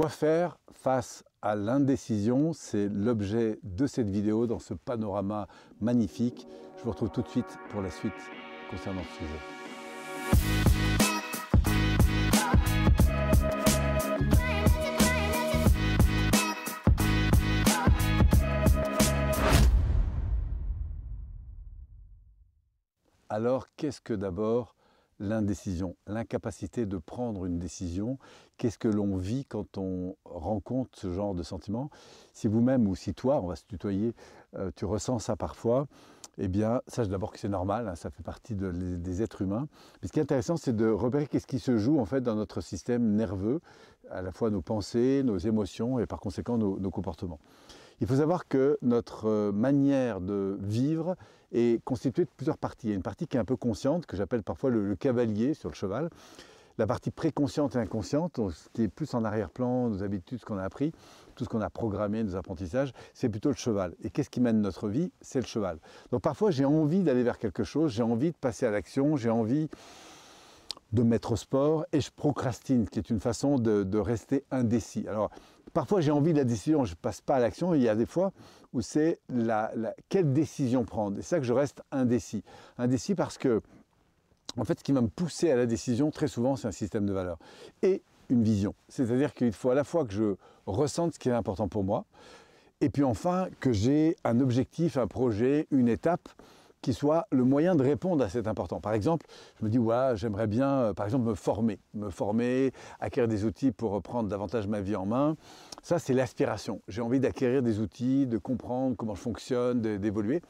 Quoi faire face à l'indécision? C'est l'objet de cette vidéo dans ce panorama magnifique. Je vous retrouve tout de suite pour la suite concernant ce sujet. Alors, qu'est-ce que d'abord l'indécision, l'incapacité de prendre une décision. Qu'est-ce que l'on vit quand on rencontre ce genre de sentiment? Si vous-même ou si toi, on va se tutoyer, euh, tu ressens ça parfois, eh bien, sache d'abord que c'est normal, hein, ça fait partie des êtres humains. Mais ce qui est intéressant, c'est de repérer qu'est-ce qui se joue en fait dans notre système nerveux, à la fois nos pensées, nos émotions et par conséquent nos comportements. Il faut savoir que notre euh, manière de vivre est constituée de plusieurs parties. Il y a une partie qui est un peu consciente, que j'appelle parfois le, cavalier sur le cheval. La partie préconsciente et inconsciente, ce qui est plus en arrière-plan, nos habitudes, ce qu'on a appris, tout ce qu'on a programmé, nos apprentissages, c'est plutôt le cheval. Et qu'est-ce qui mène notre vie? C'est le cheval. Donc parfois j'ai envie d'aller vers quelque chose, j'ai envie de passer à l'action, j'ai envie de mettre au sport et je procrastine, qui est une façon de, de rester indécis. Alors Parfois, j'ai envie de la décision, je ne passe pas à l'action. Il y a des fois où c'est la, quelle décision prendre. C'est ça que je reste indécis. Indécis parce que, en fait, ce qui va me pousser à la décision, très souvent, c'est un système de valeurs et une vision. C'est-à-dire qu'il faut à la fois que je ressente ce qui est important pour moi, et puis enfin que j'ai un objectif, un projet, une étape qui soit le moyen de répondre à cet important. Par exemple, je me dis, ouais, j'aimerais bien, euh, par exemple, me former, me former, acquérir des outils pour reprendre davantage ma vie en main. Ça, c'est l'aspiration. J'ai envie d'acquérir des outils, de comprendre comment je fonctionne, d'évoluer.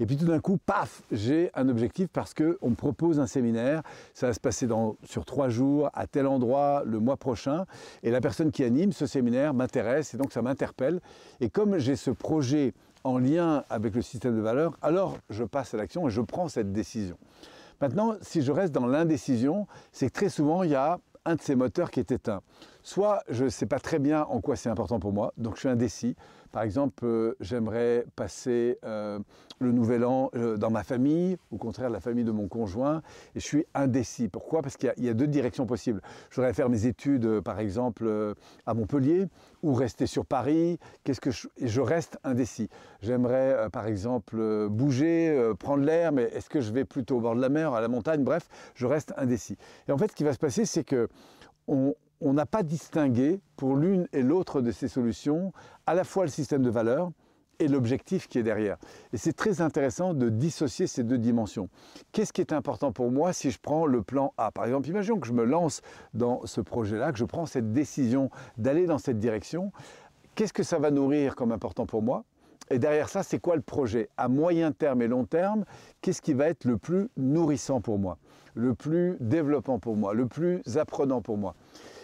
Et puis tout d'un coup, paf, j'ai un objectif parce qu'on me propose un séminaire. Ça va se passer sur trois jours, à tel endroit, le mois prochain. Et la personne qui anime ce séminaire m'intéresse et donc ça m'interpelle. Et comme j'ai ce projet en lien avec le système de valeurs, alors je passe à l'action et je prends cette décision. Maintenant, si je reste dans l'indécision, c'est que très souvent, il y a un de ces moteurs qui est éteint. Soit je ne sais pas très bien en quoi c'est important pour moi, donc je suis indécis. Par exemple, euh, j'aimerais passer euh, le nouvel an euh, dans ma famille, au contraire la famille de mon conjoint, et je suis indécis. Pourquoi? Parce qu'il y, a deux directions possibles. Je voudrais faire mes études, par exemple, à Montpellier, ou rester sur Paris. Qu'est-ce que et je reste indécis. J'aimerais, par exemple, bouger, prendre l'air, mais est-ce que je vais plutôt au bord de la mer, à la montagne? Bref, je reste indécis. Et en fait, ce qui va se passer, c'est que on, n'a pas distingué pour l'une et l'autre de ces solutions à la fois le système de valeurs et l'objectif qui est derrière. Et c'est très intéressant de dissocier ces deux dimensions. Qu'est-ce qui est important pour moi si je prends le plan A? Par exemple, imaginons que je me lance dans ce projet-là, que je prends cette décision d'aller dans cette direction. Qu'est-ce que ça va nourrir comme important pour moi? Et derrière ça, c'est quoi le projet? À moyen terme et long terme, qu'est-ce qui va être le plus nourrissant pour moi, le plus développant pour moi, le plus apprenant pour moi?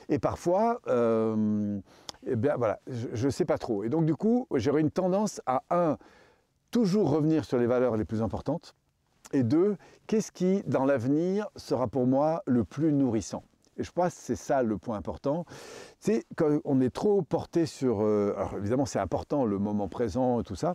Et parfois, euh, eh je ne sais pas trop. Et donc du coup, j'aurais une tendance à, un, toujours revenir sur les valeurs les plus importantes, et deux, qu'est-ce qui, dans l'avenir, sera pour moi le plus nourrissant? Et je pense que c'est ça le point important. C'est quand on est trop porté sur... Euh, alors évidemment, c'est important le moment présent et tout ça,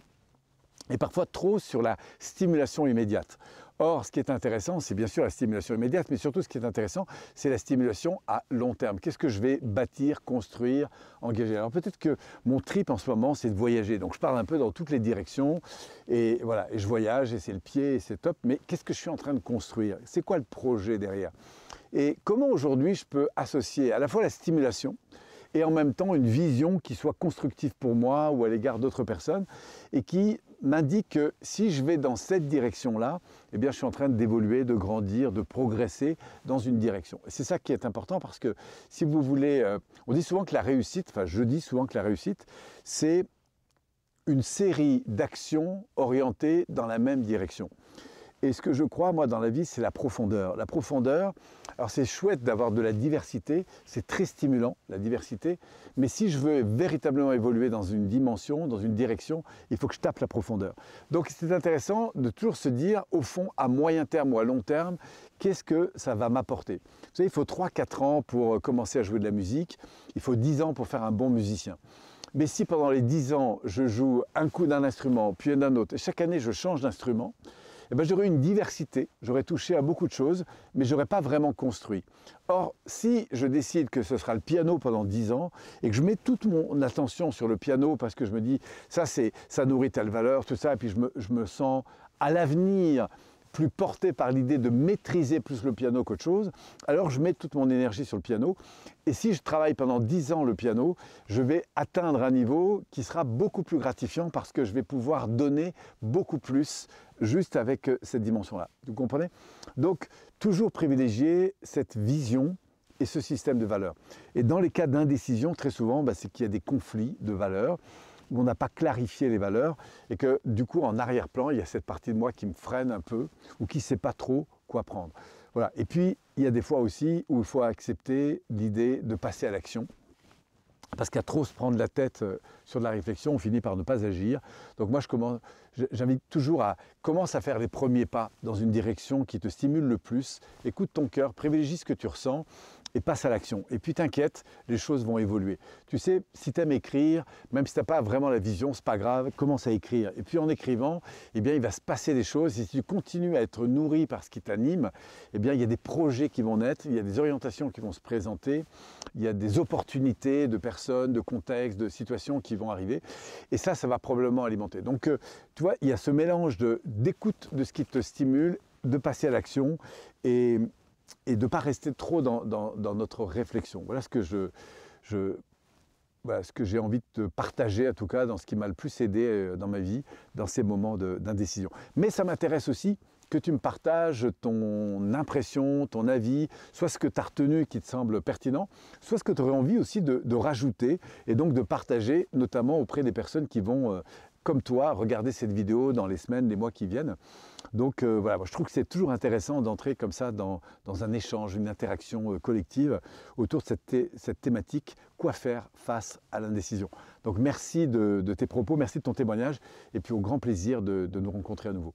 et parfois trop sur la stimulation immédiate. Or, ce qui est intéressant, c'est bien sûr la stimulation immédiate, mais surtout ce qui est intéressant, c'est la stimulation à long terme. Qu'est-ce que je vais bâtir, construire, engager? Alors peut-être que mon trip en ce moment, c'est de voyager. Donc je parle un peu dans toutes les directions, et voilà, et je voyage, et c'est le pied, et c'est top, mais qu'est-ce que je suis en train de construire? C'est quoi le projet derrière? Et comment aujourd'hui je peux associer à la fois la stimulation, et en même temps une vision qui soit constructive pour moi ou à l'égard d'autres personnes et qui m'indique que si je vais dans cette direction-là, eh bien, je suis en train d'évoluer, de grandir, de progresser dans une direction. C'est ça qui est important parce que si vous voulez, euh, on dit souvent que la réussite, enfin, je dis souvent que la réussite, c'est une série d'actions orientées dans la même direction. Et ce que je crois, moi, dans la vie, c'est la profondeur. La profondeur, alors c'est chouette d'avoir de la diversité, c'est très stimulant, la diversité, mais si je veux véritablement évoluer dans une dimension, dans une direction, il faut que je tape la profondeur. Donc c'est intéressant de toujours se dire, au fond, à moyen terme ou à long terme, qu'est-ce que ça va m'apporter? Vous savez, il faut 3-4 ans pour euh, commencer à jouer de la musique, il faut 10 ans pour faire un bon musicien. Mais si pendant les 10 ans, je joue un coup d'un instrument, puis d'un autre, et chaque année je change d'instrument, eh ben, j'aurais une diversité, j'aurais touché à beaucoup de choses, mais j'aurais pas vraiment construit. Or, si je décide que ce sera le piano pendant 10 ans et que je mets toute mon attention sur le piano parce que je me dis ça c'est ça nourrit telle valeur, tout ça, et puis je me, je me sens à l'avenir plus porté par l'idée de maîtriser plus le piano qu'autre chose, alors je mets toute mon énergie sur le piano. Et si je travaille pendant 10 ans le piano, je vais atteindre un niveau qui sera beaucoup plus gratifiant parce que je vais pouvoir donner beaucoup plus juste avec euh, cette dimension-là. Vous comprenez? Donc, toujours privilégier cette vision et ce système de valeurs. Et dans les cas d'indécision, très souvent, bah, c'est qu'il y a des conflits de valeurs où on n'a pas clarifié les valeurs et que du coup en arrière-plan, il y a cette partie de moi qui me freine un peu ou qui ne sait pas trop quoi prendre. Voilà. Et puis, il y a des fois aussi où il faut accepter l'idée de passer à l'action. Parce qu'à trop se prendre la tête euh, sur de la réflexion, on finit par ne pas agir. Donc moi, j'invite toujours à commencer à faire les premiers pas dans une direction qui te stimule le plus. Écoute ton cœur, privilégie ce que tu ressens et passe à l'action. Et puis t'inquiète, les choses vont évoluer. Tu sais, si tu aimes écrire, même si tu n'as pas vraiment la vision, c'est pas grave, commence à écrire. Et puis en écrivant, eh bien, il va se passer des choses. Si tu continues à être nourri par ce qui t'anime, eh bien, il y a des projets qui vont naître, il y a des orientations qui vont se présenter, il y a des opportunités de personnes, de contextes, de situations qui vont arriver. Et ça, ça va probablement alimenter. Donc, euh, tu vois, il y a ce mélange d'écoute de, de ce qui te stimule de passer à l'action et, et de ne pas rester trop dans, notre réflexion. Voilà ce que je, ce que j'ai envie de partager, en tout cas, dans ce qui m'a le plus aidé euh, dans ma vie, dans ces moments d'indécision. Mais ça m'intéresse aussi que tu me partages ton impression, ton avis, soit ce que tu as retenu qui te semble pertinent, soit ce que tu aurais envie aussi de, rajouter et donc de partager, notamment auprès des personnes qui vont euh, comme toi, regarder cette vidéo dans les semaines, les mois qui viennent. Donc euh, voilà, je trouve que c'est toujours intéressant d'entrer comme ça dans, un échange, une interaction euh, collective autour de cette, thématique, quoi faire face à l'indécision. Donc merci de, tes propos, merci de ton témoignage, et puis au grand plaisir de nous rencontrer à nouveau.